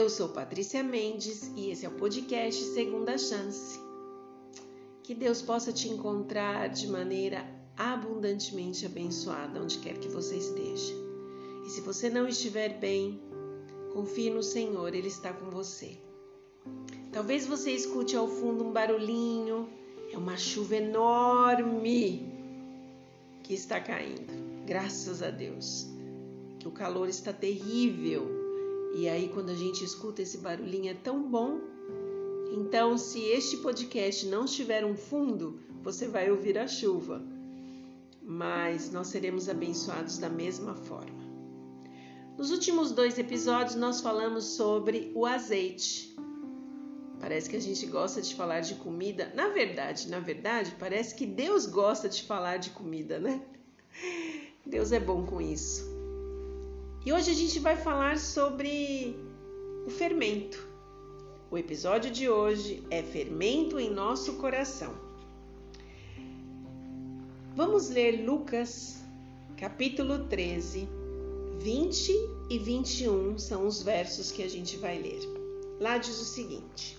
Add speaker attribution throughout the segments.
Speaker 1: Eu sou Patrícia Mendes e esse é o podcast Segunda Chance. Que Deus possa te encontrar de maneira abundantemente abençoada onde quer que você esteja. E se você não estiver bem, confie no Senhor, Ele está com você. Talvez você escute ao fundo um barulhinho, é uma chuva enorme que está caindo. Graças a Deus, que o calor está terrível e aí, quando a gente escuta esse barulhinho, é tão bom. Então, se este podcast não tiver um fundo, você vai ouvir a chuva, mas nós seremos abençoados da mesma forma. Nos últimos dois episódios, nós falamos sobre o azeite. Parece que a gente gosta de falar de comida. Na verdade, na verdade, parece que Deus gosta de falar de comida, né? Deus é bom com isso. E hoje a gente vai falar sobre o fermento. O episódio de hoje é Fermento em Nosso Coração. Vamos ler Lucas, capítulo 13, 20 e 21 são os versos que a gente vai ler. Lá diz o seguinte: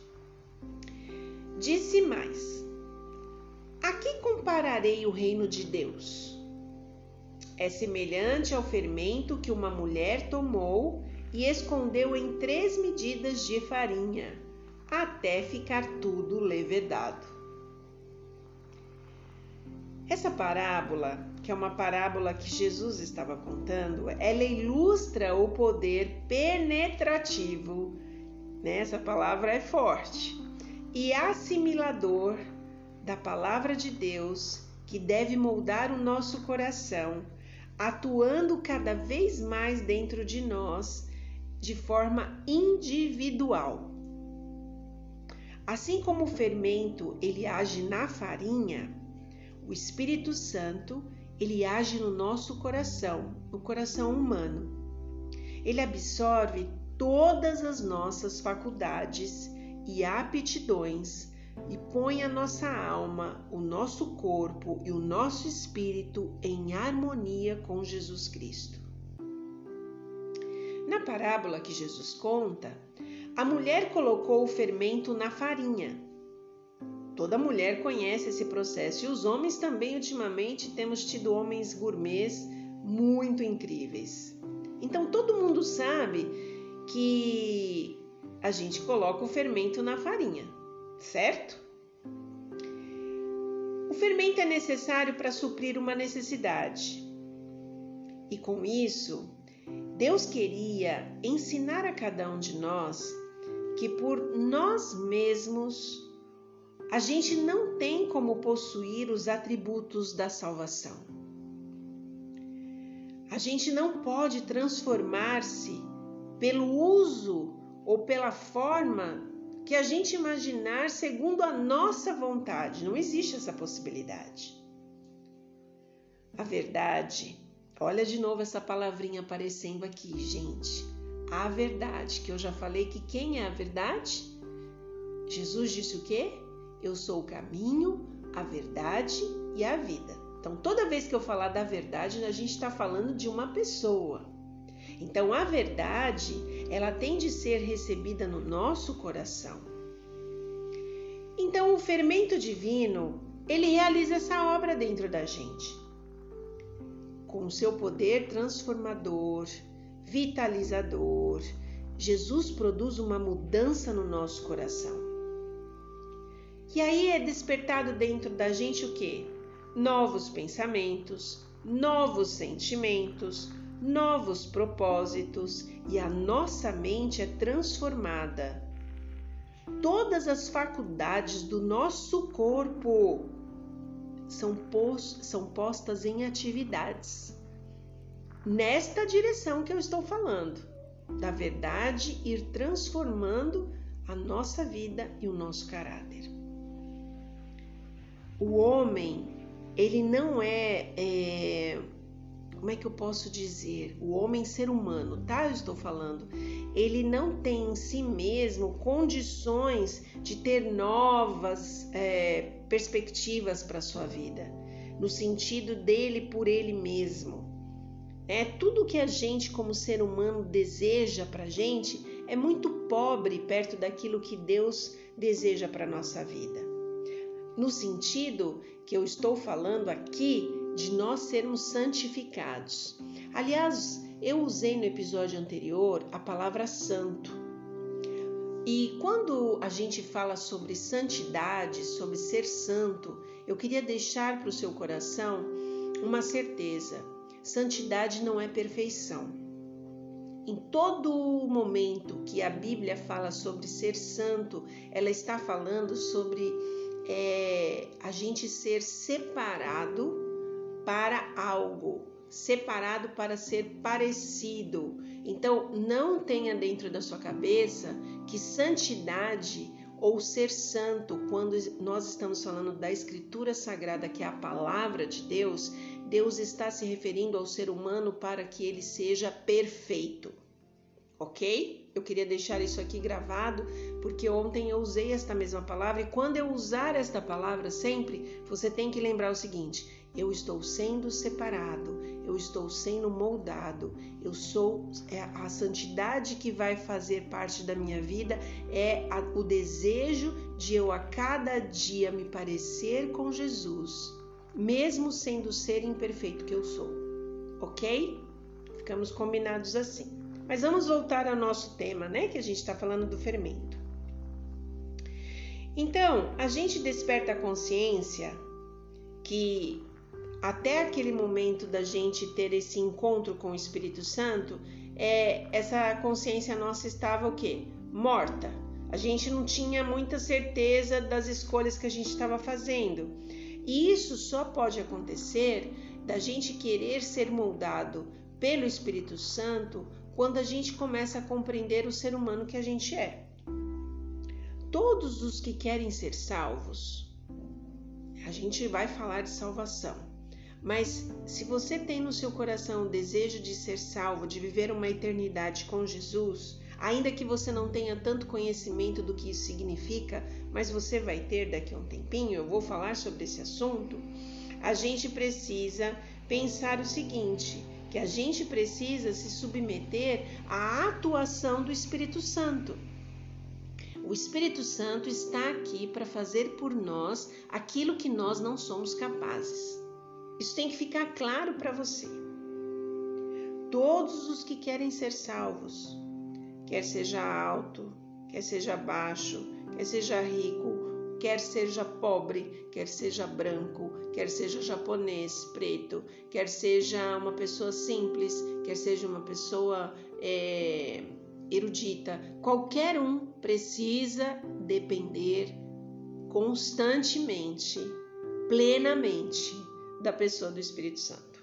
Speaker 1: Disse mais: A que compararei o reino de Deus? É semelhante ao fermento que uma mulher tomou e escondeu em três medidas de farinha, até ficar tudo levedado. Essa parábola, que é uma parábola que Jesus estava contando, ela ilustra o poder penetrativo, né? essa palavra é forte, e assimilador da palavra de Deus que deve moldar o nosso coração atuando cada vez mais dentro de nós de forma individual. Assim como o fermento ele age na farinha, o Espírito Santo ele age no nosso coração, no coração humano. Ele absorve todas as nossas faculdades e aptidões e põe a nossa alma, o nosso corpo e o nosso espírito em harmonia com Jesus Cristo. Na parábola que Jesus conta, a mulher colocou o fermento na farinha. Toda mulher conhece esse processo e os homens também, ultimamente, temos tido homens gourmets muito incríveis. Então todo mundo sabe que a gente coloca o fermento na farinha certo? O fermento é necessário para suprir uma necessidade. E com isso, Deus queria ensinar a cada um de nós que por nós mesmos a gente não tem como possuir os atributos da salvação. A gente não pode transformar-se pelo uso ou pela forma que a gente imaginar segundo a nossa vontade. Não existe essa possibilidade. A verdade, olha de novo essa palavrinha aparecendo aqui, gente. A verdade, que eu já falei que quem é a verdade? Jesus disse o quê? Eu sou o caminho, a verdade e a vida. Então, toda vez que eu falar da verdade, a gente está falando de uma pessoa. Então, a verdade, ela tem de ser recebida no nosso coração. Então, o fermento divino, ele realiza essa obra dentro da gente. Com o seu poder transformador, vitalizador, Jesus produz uma mudança no nosso coração. E aí é despertado dentro da gente o que? Novos pensamentos, novos sentimentos, novos propósitos e a nossa mente é transformada. Todas as faculdades do nosso corpo são, são postas em atividades. Nesta direção que eu estou falando, da verdade ir transformando a nossa vida e o nosso caráter. O homem, ele não é, é como é que eu posso dizer? O homem ser humano, tá? Eu estou falando. Ele não tem em si mesmo condições de ter novas é, perspectivas para sua vida, no sentido dele por ele mesmo. É tudo que a gente, como ser humano, deseja para gente é muito pobre perto daquilo que Deus deseja para nossa vida. No sentido que eu estou falando aqui de nós sermos santificados. Aliás, eu usei no episódio anterior a palavra santo. E quando a gente fala sobre santidade, sobre ser santo, eu queria deixar para o seu coração uma certeza: santidade não é perfeição. Em todo momento que a Bíblia fala sobre ser santo, ela está falando sobre é, a gente ser separado para algo, separado para ser parecido. Então, não tenha dentro da sua cabeça que santidade ou ser santo, quando nós estamos falando da Escritura Sagrada, que é a palavra de Deus, Deus está se referindo ao ser humano para que ele seja perfeito. Ok? Eu queria deixar isso aqui gravado, porque ontem eu usei esta mesma palavra, e quando eu usar esta palavra sempre, você tem que lembrar o seguinte: eu estou sendo separado, eu estou sendo moldado, eu sou é, a santidade que vai fazer parte da minha vida é a, o desejo de eu a cada dia me parecer com Jesus, mesmo sendo o ser imperfeito que eu sou. Ok? Ficamos combinados assim. Mas vamos voltar ao nosso tema, né? Que a gente está falando do fermento. Então, a gente desperta a consciência que até aquele momento da gente ter esse encontro com o Espírito Santo, é, essa consciência nossa estava o quê? Morta. A gente não tinha muita certeza das escolhas que a gente estava fazendo. E isso só pode acontecer da gente querer ser moldado pelo Espírito Santo quando a gente começa a compreender o ser humano que a gente é. Todos os que querem ser salvos, a gente vai falar de salvação. Mas se você tem no seu coração o desejo de ser salvo, de viver uma eternidade com Jesus, ainda que você não tenha tanto conhecimento do que isso significa, mas você vai ter daqui a um tempinho, eu vou falar sobre esse assunto. A gente precisa pensar o seguinte: que a gente precisa se submeter à atuação do Espírito Santo. O Espírito Santo está aqui para fazer por nós aquilo que nós não somos capazes. Isso tem que ficar claro para você. Todos os que querem ser salvos, quer seja alto, quer seja baixo, quer seja rico, quer seja pobre, quer seja branco, quer seja japonês, preto, quer seja uma pessoa simples, quer seja uma pessoa é, erudita, qualquer um precisa depender constantemente, plenamente da pessoa do Espírito Santo.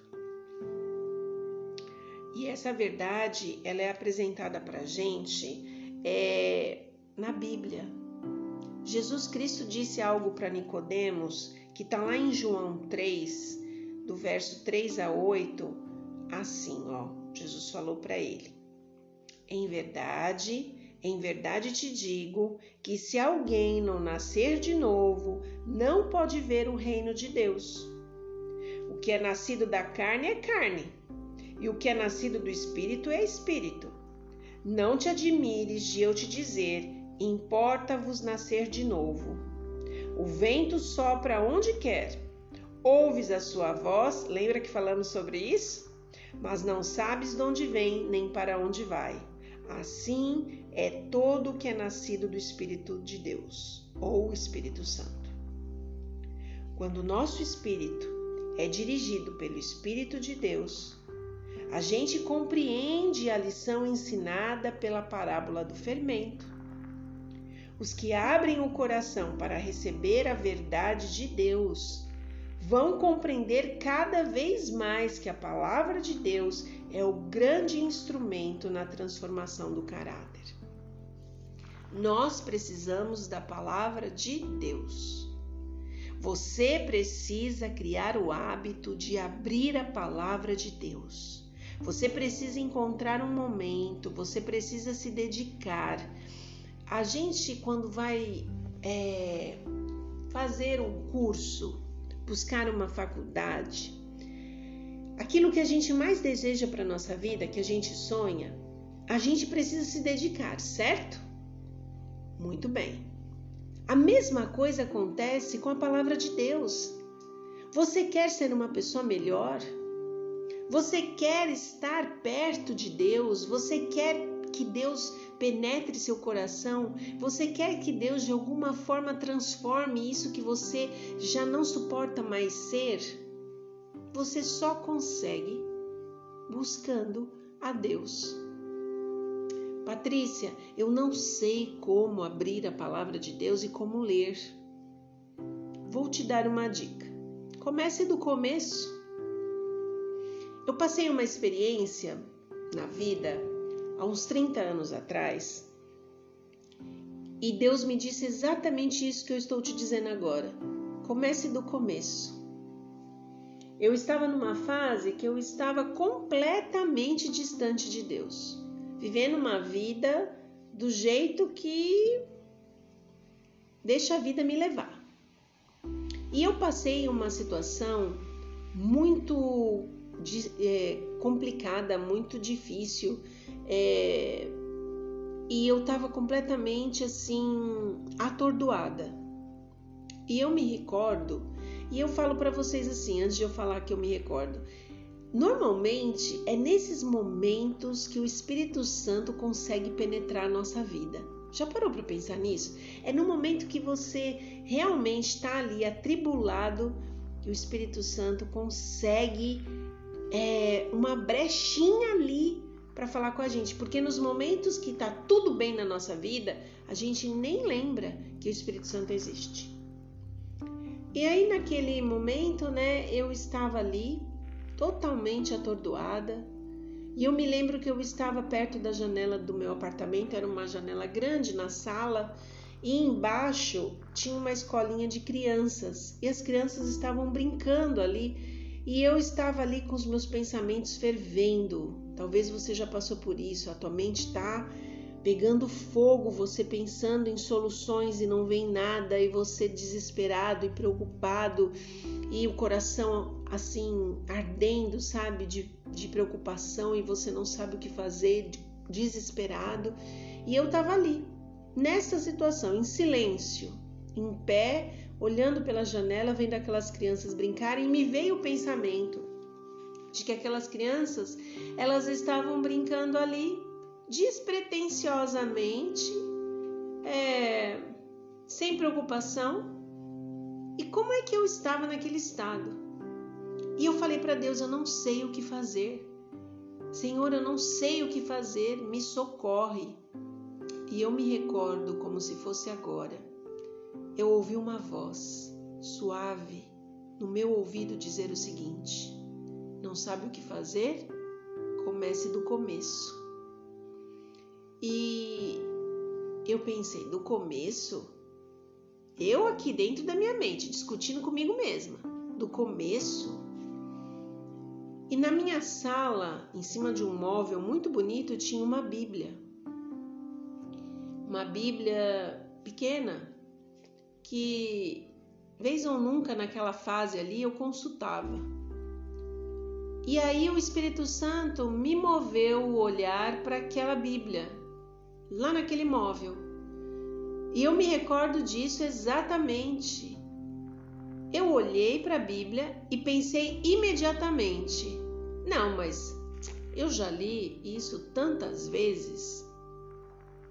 Speaker 1: E essa verdade, ela é apresentada para gente é, na Bíblia. Jesus Cristo disse algo para Nicodemos que está lá em João 3, do verso 3 a 8, assim, ó. Jesus falou para ele: Em verdade, em verdade te digo que se alguém não nascer de novo, não pode ver o reino de Deus. Que é nascido da carne é carne, e o que é nascido do espírito é espírito. Não te admires de eu te dizer: importa-vos nascer de novo. O vento sopra onde quer. Ouves a sua voz, lembra que falamos sobre isso? Mas não sabes de onde vem nem para onde vai. Assim é todo o que é nascido do Espírito de Deus, ou Espírito Santo. Quando o nosso espírito é dirigido pelo Espírito de Deus, a gente compreende a lição ensinada pela parábola do fermento. Os que abrem o coração para receber a verdade de Deus vão compreender cada vez mais que a palavra de Deus é o grande instrumento na transformação do caráter. Nós precisamos da palavra de Deus. Você precisa criar o hábito de abrir a palavra de Deus. Você precisa encontrar um momento, você precisa se dedicar. A gente, quando vai é, fazer um curso, buscar uma faculdade, aquilo que a gente mais deseja para nossa vida, que a gente sonha, a gente precisa se dedicar, certo? Muito bem. A mesma coisa acontece com a palavra de Deus. Você quer ser uma pessoa melhor? Você quer estar perto de Deus? Você quer que Deus penetre seu coração? Você quer que Deus de alguma forma transforme isso que você já não suporta mais ser? Você só consegue buscando a Deus. Patrícia, eu não sei como abrir a palavra de Deus e como ler. Vou te dar uma dica. Comece do começo. Eu passei uma experiência na vida há uns 30 anos atrás e Deus me disse exatamente isso que eu estou te dizendo agora. Comece do começo. Eu estava numa fase que eu estava completamente distante de Deus vivendo uma vida do jeito que deixa a vida me levar. E eu passei uma situação muito é, complicada, muito difícil, é, e eu estava completamente assim atordoada. E eu me recordo, e eu falo para vocês assim, antes de eu falar que eu me recordo, Normalmente é nesses momentos que o Espírito Santo consegue penetrar a nossa vida. Já parou para pensar nisso? É no momento que você realmente está ali atribulado que o Espírito Santo consegue é, uma brechinha ali para falar com a gente, porque nos momentos que está tudo bem na nossa vida, a gente nem lembra que o Espírito Santo existe. E aí naquele momento, né, eu estava ali totalmente atordoada. E eu me lembro que eu estava perto da janela do meu apartamento, era uma janela grande na sala, e embaixo tinha uma escolinha de crianças, e as crianças estavam brincando ali, e eu estava ali com os meus pensamentos fervendo. Talvez você já passou por isso, a tua mente está pegando fogo, você pensando em soluções e não vem nada, e você desesperado e preocupado, e o coração assim ardendo, sabe, de, de preocupação, e você não sabe o que fazer, desesperado. E eu estava ali, nessa situação, em silêncio, em pé, olhando pela janela, vendo aquelas crianças brincarem, e me veio o pensamento de que aquelas crianças, elas estavam brincando ali despretensiosamente, é, sem preocupação. E como é que eu estava naquele estado? E eu falei para Deus: eu não sei o que fazer. Senhor, eu não sei o que fazer, me socorre. E eu me recordo como se fosse agora. Eu ouvi uma voz suave no meu ouvido dizer o seguinte: Não sabe o que fazer? Comece do começo. E eu pensei, do começo, eu aqui dentro da minha mente, discutindo comigo mesma, do começo. E na minha sala, em cima de um móvel muito bonito, tinha uma Bíblia. Uma Bíblia pequena que, vez ou nunca naquela fase ali, eu consultava. E aí o Espírito Santo me moveu o olhar para aquela Bíblia lá naquele móvel. E eu me recordo disso exatamente. Eu olhei para a Bíblia e pensei imediatamente: não, mas eu já li isso tantas vezes.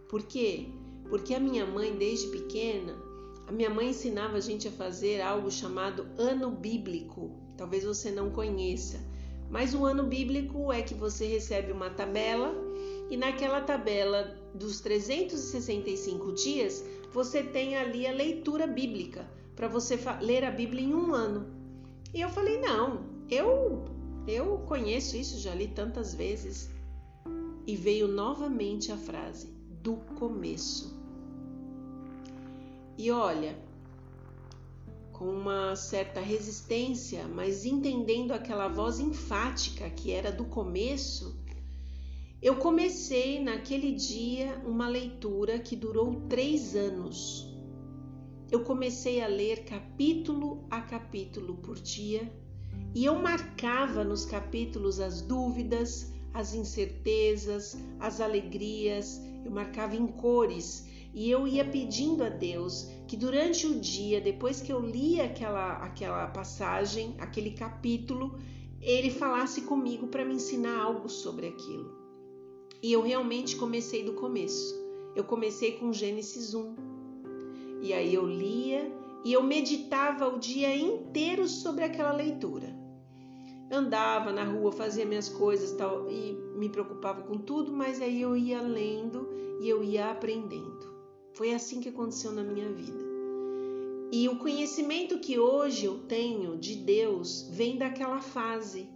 Speaker 1: Por quê? Porque a minha mãe, desde pequena, a minha mãe ensinava a gente a fazer algo chamado ano bíblico. Talvez você não conheça, mas o ano bíblico é que você recebe uma tabela e naquela tabela dos 365 dias, você tem ali a leitura bíblica para você ler a Bíblia em um ano. E eu falei: não, eu, eu conheço isso, já li tantas vezes. E veio novamente a frase: do começo. E olha, com uma certa resistência, mas entendendo aquela voz enfática que era do começo, eu comecei naquele dia uma leitura que durou três anos. Eu comecei a ler capítulo a capítulo por dia e eu marcava nos capítulos as dúvidas, as incertezas, as alegrias, eu marcava em cores e eu ia pedindo a Deus que durante o dia, depois que eu lia aquela, aquela passagem, aquele capítulo, ele falasse comigo para me ensinar algo sobre aquilo. E eu realmente comecei do começo. Eu comecei com Gênesis 1. E aí eu lia e eu meditava o dia inteiro sobre aquela leitura. Andava na rua, fazia minhas coisas tal, e me preocupava com tudo, mas aí eu ia lendo e eu ia aprendendo. Foi assim que aconteceu na minha vida. E o conhecimento que hoje eu tenho de Deus vem daquela fase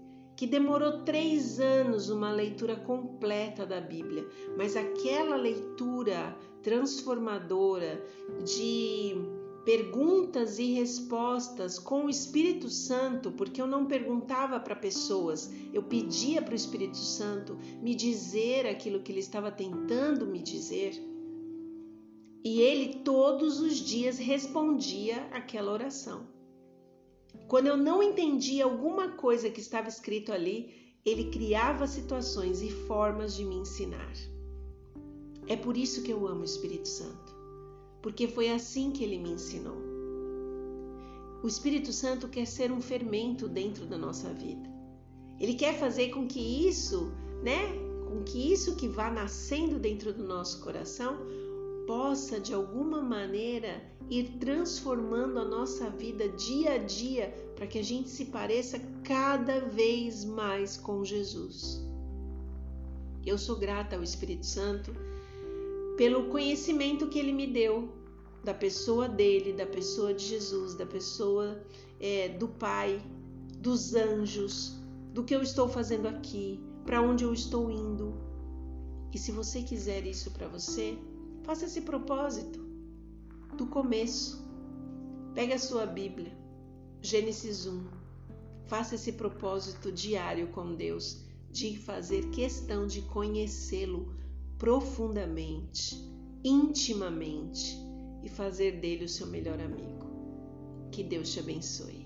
Speaker 1: que demorou três anos uma leitura completa da Bíblia, mas aquela leitura transformadora de perguntas e respostas com o Espírito Santo, porque eu não perguntava para pessoas, eu pedia para o Espírito Santo me dizer aquilo que ele estava tentando me dizer. E ele todos os dias respondia aquela oração. Quando eu não entendia alguma coisa que estava escrito ali, ele criava situações e formas de me ensinar. É por isso que eu amo o Espírito Santo porque foi assim que ele me ensinou. O Espírito Santo quer ser um fermento dentro da nossa vida. Ele quer fazer com que isso, né, com que isso que vá nascendo dentro do nosso coração possa de alguma maneira ir transformando a nossa vida dia a dia para que a gente se pareça cada vez mais com Jesus. Eu sou grata ao Espírito Santo pelo conhecimento que ele me deu da pessoa dele, da pessoa de Jesus, da pessoa é, do Pai, dos anjos, do que eu estou fazendo aqui, para onde eu estou indo. E se você quiser isso para você, faça esse propósito do começo. Pega a sua Bíblia, Gênesis 1. Faça esse propósito diário com Deus de fazer questão de conhecê-lo profundamente, intimamente e fazer dele o seu melhor amigo. Que Deus te abençoe.